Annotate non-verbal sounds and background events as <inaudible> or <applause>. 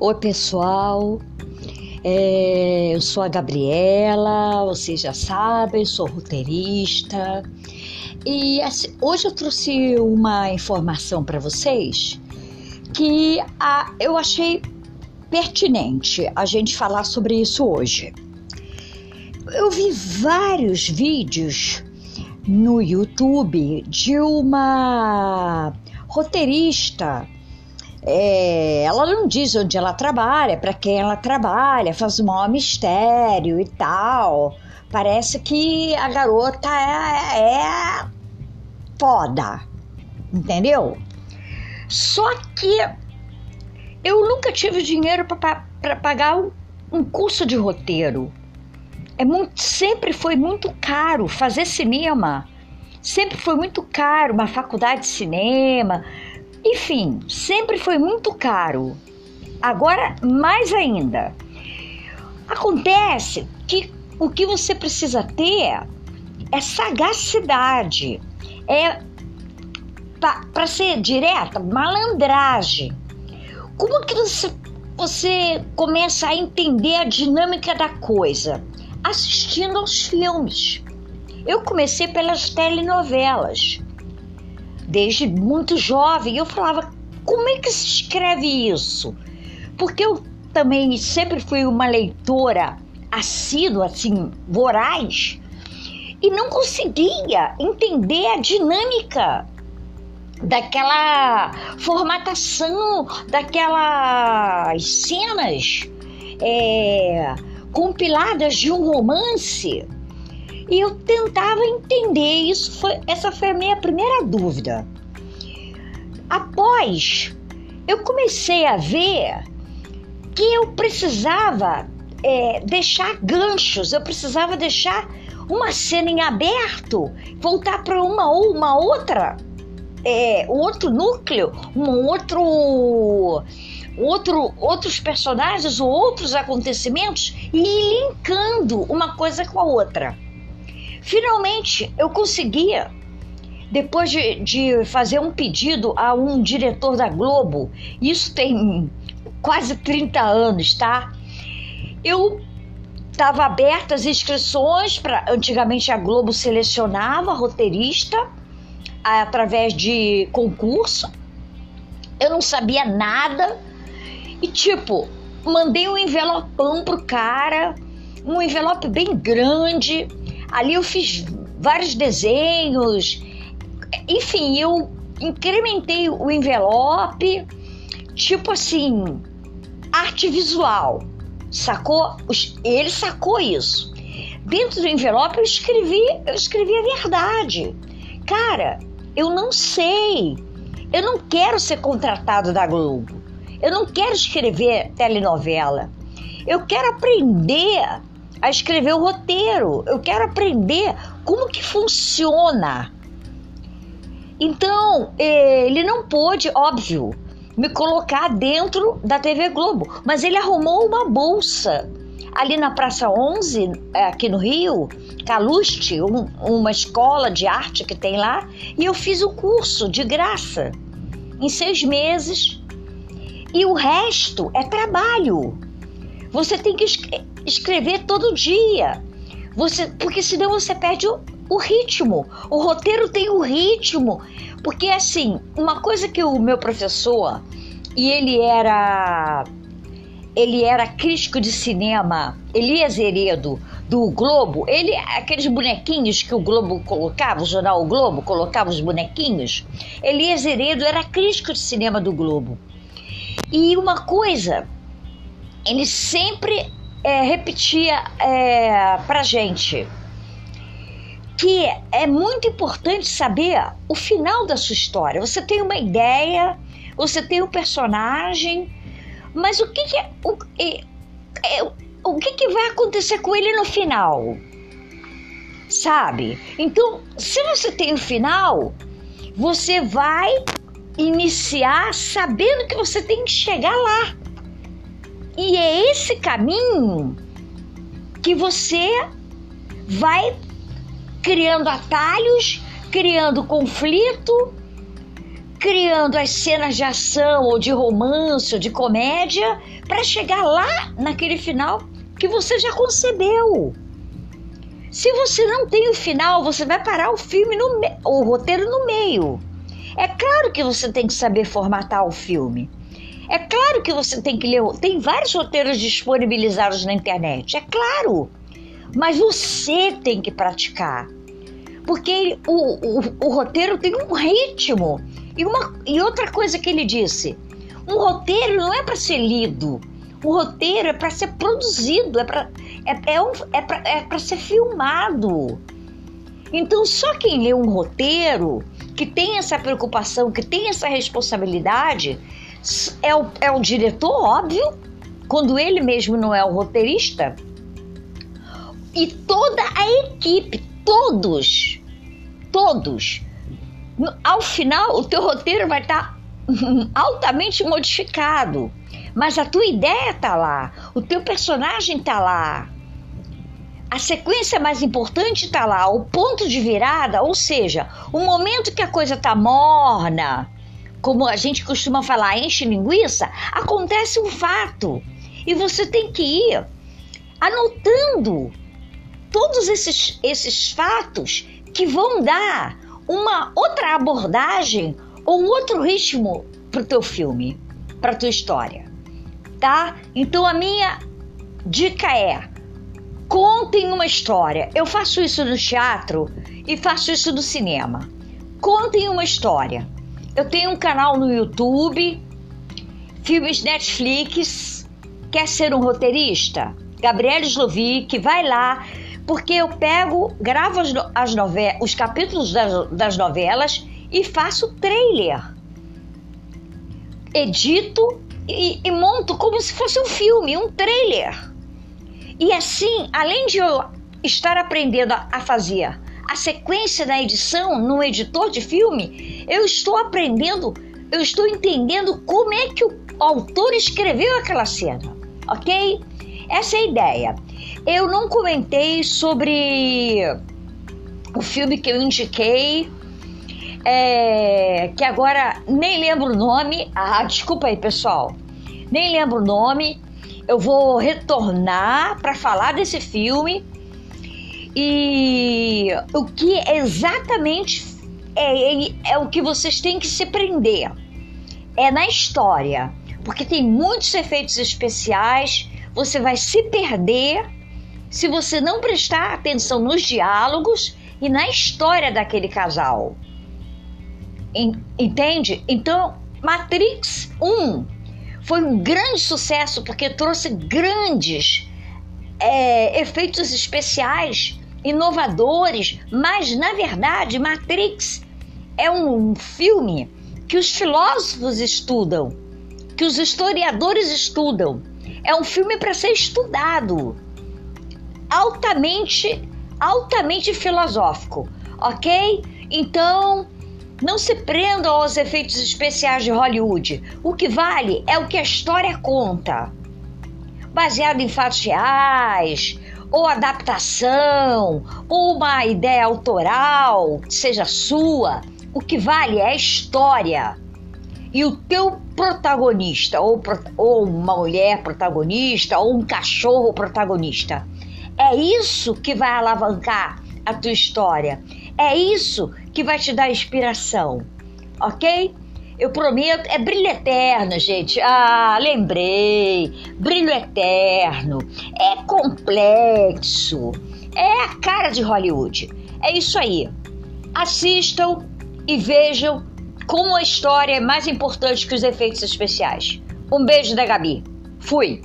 Oi, pessoal. É, eu sou a Gabriela, vocês já sabem, sou roteirista. E assim, hoje eu trouxe uma informação para vocês que a, eu achei pertinente a gente falar sobre isso hoje. Eu vi vários vídeos no YouTube de uma roteirista é, ela não diz onde ela trabalha, para quem ela trabalha, faz um maior mistério e tal. Parece que a garota é, é foda, entendeu? Só que eu nunca tive dinheiro para pagar um, um curso de roteiro. É muito, sempre foi muito caro fazer cinema. Sempre foi muito caro uma faculdade de cinema, enfim, sempre foi muito caro. Agora, mais ainda. Acontece que o que você precisa ter é sagacidade, é para ser direta, malandragem. Como que você, você começa a entender a dinâmica da coisa? Assistindo aos filmes. Eu comecei pelas telenovelas desde muito jovem. Eu falava, como é que se escreve isso? Porque eu também sempre fui uma leitora assídua, assim, voraz, e não conseguia entender a dinâmica daquela formatação, daquelas cenas é, compiladas de um romance. E eu tentava entender isso, foi, essa foi a minha primeira dúvida. Após, eu comecei a ver que eu precisava é, deixar ganchos, eu precisava deixar uma cena em aberto, voltar para uma ou uma outra, é, outro núcleo, um outro outro, outros personagens ou outros acontecimentos e ir linkando uma coisa com a outra. Finalmente eu conseguia, depois de, de fazer um pedido a um diretor da Globo, isso tem quase 30 anos, tá? Eu estava aberta as inscrições para antigamente a Globo selecionava roteirista através de concurso. Eu não sabia nada e tipo, mandei um envelopão pro cara, um envelope bem grande Ali eu fiz vários desenhos, enfim, eu incrementei o envelope, tipo assim, arte visual, sacou? Ele sacou isso. Dentro do envelope eu escrevi, eu escrevi a verdade. Cara, eu não sei. Eu não quero ser contratado da Globo. Eu não quero escrever telenovela. Eu quero aprender a escrever o roteiro. Eu quero aprender como que funciona. Então, eh, ele não pôde, óbvio, me colocar dentro da TV Globo, mas ele arrumou uma bolsa ali na Praça 11, eh, aqui no Rio, Caluste, um, uma escola de arte que tem lá, e eu fiz o curso de graça em seis meses. E o resto é trabalho. Você tem que escrever todo dia. Você, porque senão você perde o, o ritmo. O roteiro tem o ritmo. Porque assim, uma coisa que o meu professor, e ele era ele era crítico de cinema, Elias Heredo, do Globo, ele, aqueles bonequinhos que o Globo colocava, o jornal o Globo colocava os bonequinhos, Elias Heredo era crítico de cinema do Globo. E uma coisa, ele sempre é, repetia é, pra gente que é muito importante saber o final da sua história. Você tem uma ideia, você tem um personagem, mas o que, que é, o, é, o que, que vai acontecer com ele no final? Sabe? Então, se você tem o final, você vai iniciar sabendo que você tem que chegar lá. E é esse caminho que você vai criando atalhos, criando conflito, criando as cenas de ação ou de romance ou de comédia para chegar lá naquele final que você já concebeu. Se você não tem o final, você vai parar o filme no o roteiro no meio. É claro que você tem que saber formatar o filme. É claro que você tem que ler. Tem vários roteiros disponibilizados na internet, é claro. Mas você tem que praticar. Porque o, o, o roteiro tem um ritmo. E, uma, e outra coisa que ele disse: um roteiro não é para ser lido. O roteiro é para ser produzido, é para é, é, um, é é ser filmado. Então, só quem lê um roteiro que tem essa preocupação, que tem essa responsabilidade, é o, é o diretor, óbvio, quando ele mesmo não é o roteirista, e toda a equipe, todos, todos. Ao final, o teu roteiro vai estar <laughs> altamente modificado, mas a tua ideia tá lá, o teu personagem tá lá. A sequência mais importante está lá, o ponto de virada, ou seja, o momento que a coisa está morna, como a gente costuma falar, enche linguiça, acontece um fato. E você tem que ir anotando todos esses, esses fatos que vão dar uma outra abordagem ou um outro ritmo para o teu filme, para tua história, tá? Então a minha dica é Contem uma história. Eu faço isso no teatro e faço isso no cinema. Contem uma história. Eu tenho um canal no YouTube, filmes Netflix. Quer ser um roteirista? Gabriel Slovic, vai lá, porque eu pego, gravo as, as novelas, os capítulos das, das novelas e faço trailer. Edito e, e monto como se fosse um filme, um trailer. E assim, além de eu estar aprendendo a fazer a sequência da edição no editor de filme, eu estou aprendendo, eu estou entendendo como é que o autor escreveu aquela cena, ok? Essa é a ideia. Eu não comentei sobre o filme que eu indiquei, é, que agora nem lembro o nome. Ah, desculpa aí, pessoal. Nem lembro o nome eu vou retornar para falar desse filme e o que exatamente é, é o que vocês têm que se prender é na história, porque tem muitos efeitos especiais, você vai se perder se você não prestar atenção nos diálogos e na história daquele casal. Entende? Então, Matrix 1 foi um grande sucesso porque trouxe grandes é, efeitos especiais, inovadores, mas na verdade Matrix é um filme que os filósofos estudam, que os historiadores estudam. É um filme para ser estudado, altamente, altamente filosófico, ok? Então não se prendam aos efeitos especiais de Hollywood. O que vale é o que a história conta. Baseado em fatos reais, ou adaptação, ou uma ideia autoral, seja sua, o que vale é a história. E o teu protagonista, ou, ou uma mulher protagonista, ou um cachorro protagonista. É isso que vai alavancar a tua história. É isso que vai te dar inspiração, ok? Eu prometo, é brilho eterno, gente. Ah, lembrei. Brilho eterno. É complexo. É a cara de Hollywood. É isso aí. Assistam e vejam como a história é mais importante que os efeitos especiais. Um beijo da Gabi. Fui.